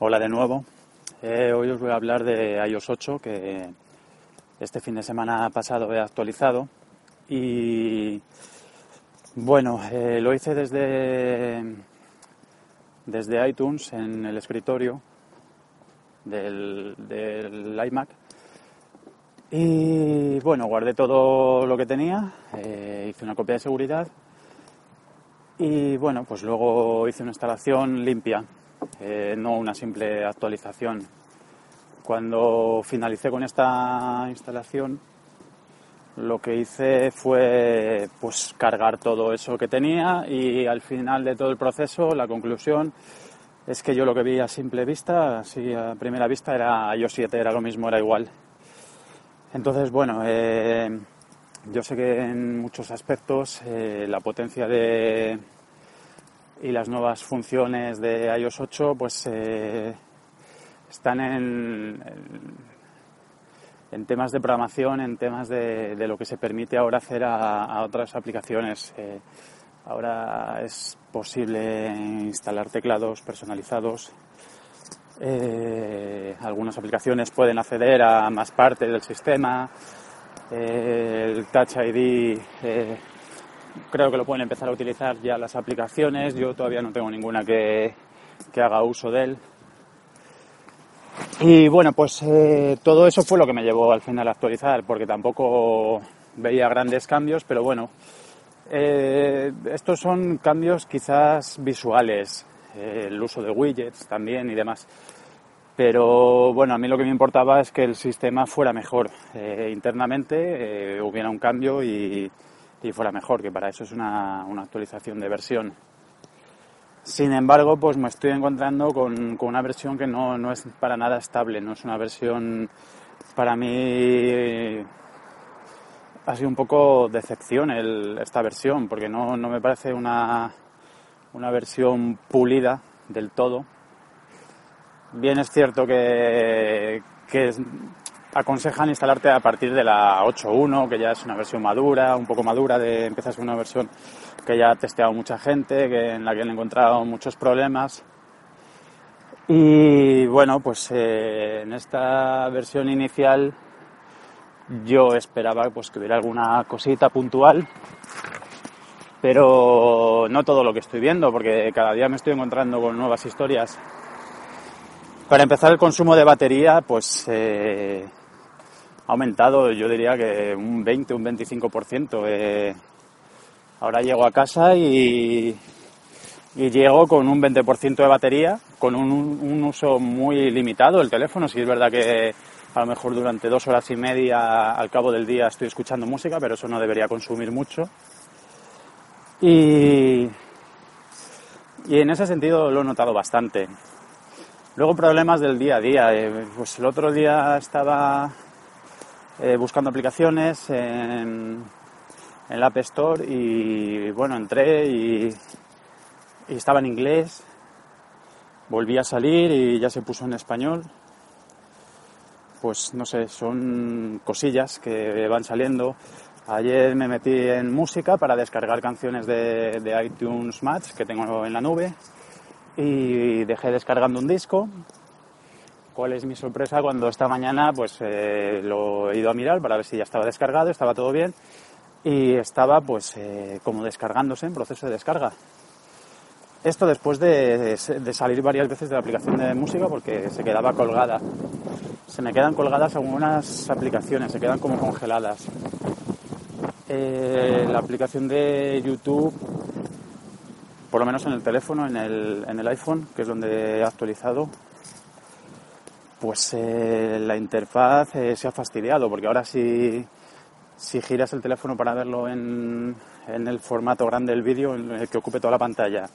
Hola de nuevo. Eh, hoy os voy a hablar de iOS 8 que este fin de semana pasado he actualizado. Y bueno, eh, lo hice desde, desde iTunes en el escritorio del, iMac. Y bueno, guardé todo lo que tenía, eh, hice una copia de seguridad y bueno, pues luego hice una instalación limpia, eh, no una simple actualización. Cuando finalicé con esta instalación, lo que hice fue pues cargar todo eso que tenía y al final de todo el proceso la conclusión es que yo lo que vi a simple vista, así a primera vista era iOS 7, era lo mismo, era igual. Entonces, bueno, eh, yo sé que en muchos aspectos eh, la potencia de y las nuevas funciones de iOS 8 pues eh, están en, en, temas de programación, en temas de, lo que se permite ahora hacer a, otras aplicaciones. Eh, ahora es posible instalar teclados personalizados. algunas aplicaciones pueden acceder a más partes del sistema el Touch ID eh, creo que lo pueden empezar a utilizar ya las aplicaciones. Yo todavía no tengo ninguna que, haga uso de él. Y bueno, pues eh, todo eso fue lo que me llevó al final a actualizar, porque tampoco veía grandes cambios, pero bueno, eh, estos son cambios quizás visuales, el uso de widgets también y demás. Pero bueno, a mí lo que me importaba es que el sistema fuera mejor eh, internamente, eh, hubiera un cambio y, fuera mejor, que para eso es una, actualización de versión. Sin embargo, pues me estoy encontrando con, una versión que no, es para nada estable, no es una versión para mí ha sido un poco decepción esta versión, porque no, me parece una, una versión pulida del todo Bien es cierto que, aconsejan instalarte a partir de la 8.1, que ya es una versión madura, un poco madura, de empiezas una versión que ya ha testeado mucha gente, que, en la que han encontrado muchos problemas. Y bueno, pues eh, en esta versión inicial yo esperaba pues que hubiera alguna cosita puntual, pero no todo lo que estoy viendo, porque cada día me estoy encontrando con nuevas historias para empezar, el consumo de batería, pues eh, ha aumentado, yo diría que un 20, un 25%. Eh, ahora llego a casa y, llego con un 20% de batería, con un, uso muy limitado del teléfono. Si es verdad que a lo mejor durante dos horas y media al cabo del día estoy escuchando música, pero eso no debería consumir mucho. Y, y en ese sentido lo he notado bastante. Luego problemas del día a día. Eh, pues el otro día estaba eh, buscando aplicaciones en, la App Store y bueno, entré y, estaba en inglés. Volví a salir y ya se puso en español. Pues no sé, son cosillas que van saliendo. Ayer me metí en música para descargar canciones de, de iTunes Match que tengo en la nube y dejé descargando un disco. ¿Cuál es mi sorpresa cuando esta mañana pues eh, lo he ido a mirar para ver si ya estaba descargado, estaba todo bien y estaba pues eh, como descargándose en proceso de descarga. Esto después de, salir varias veces de la aplicación de música porque se quedaba colgada. Se me quedan colgadas algunas aplicaciones, se quedan como congeladas. Eh, la aplicación de YouTube por lo menos en el teléfono, en el, iPhone, que es donde he actualizado, pues eh, la interfaz eh, se ha fastidiado, porque ahora si, si giras el teléfono para verlo en, el formato grande del vídeo, en el que ocupe toda la pantalla,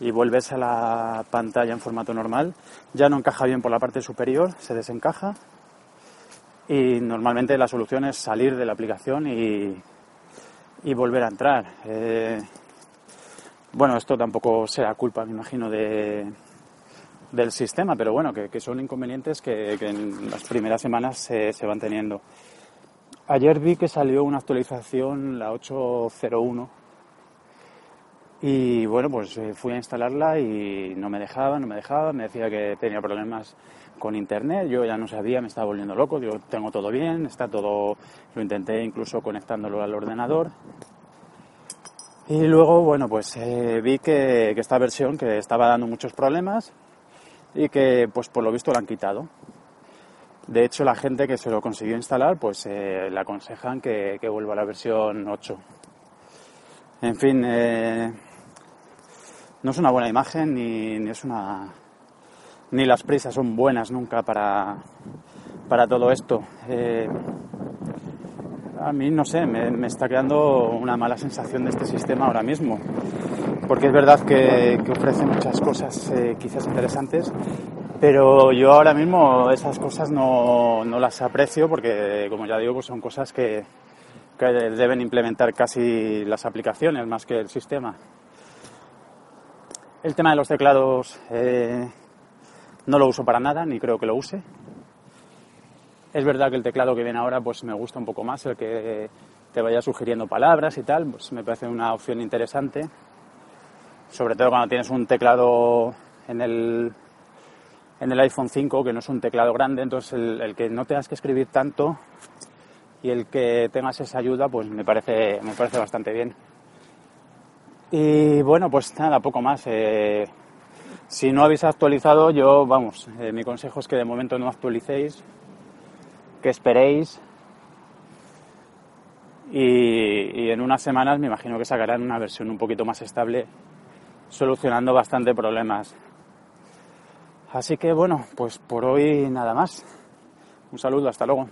y vuelves a la pantalla en formato normal, ya no encaja bien por la parte superior, se desencaja y normalmente la solución es salir de la aplicación y, y volver a entrar. Eh, bueno, esto tampoco será culpa, me imagino, de, del sistema, pero bueno, que, son inconvenientes que, en las primeras semanas se, se, van teniendo. Ayer vi que salió una actualización, la 801, y bueno, pues eh, fui a instalarla y no me dejaba, no me dejaba, me decía que tenía problemas con internet, yo ya no sabía, me estaba volviendo loco, digo, tengo todo bien, está todo, lo intenté incluso conectándolo al ordenador. Y luego, bueno, pues eh, vi que, esta versión que estaba dando muchos problemas y que pues por lo visto la han quitado. De hecho, la gente que se lo consiguió instalar, pues eh, le aconsejan que, vuelva a la versión 8. En fin, eh, no es una buena imagen ni, es una ni las prisas son buenas nunca para, para todo esto. A mí, no sé, me, está creando una mala sensación de este sistema ahora mismo. Porque es verdad que, ofrece muchas cosas eh, quizás interesantes, pero yo ahora mismo esas cosas no, las aprecio porque, como ya digo, pues son cosas que, que deben implementar casi las aplicaciones más que el sistema. El tema de los teclados eh, no lo uso para nada, ni creo que lo use. Es verdad que el teclado que viene ahora pues me gusta un poco más, el que te vaya sugiriendo palabras y tal, pues me parece una opción interesante. Sobre todo cuando tienes un teclado en el, en el iPhone 5, que no es un teclado grande, entonces el, que no tengas que escribir tanto y el que tengas esa ayuda, pues me parece, me parece bastante bien. Y bueno, pues nada, poco más. Eh, si no habéis actualizado, yo, vamos, eh, mi consejo es que de momento no actualicéis, que esperéis y, y, en unas semanas me imagino que sacarán una versión un poquito más estable, solucionando bastante problemas. Así que bueno, pues por hoy nada más. Un saludo, hasta luego.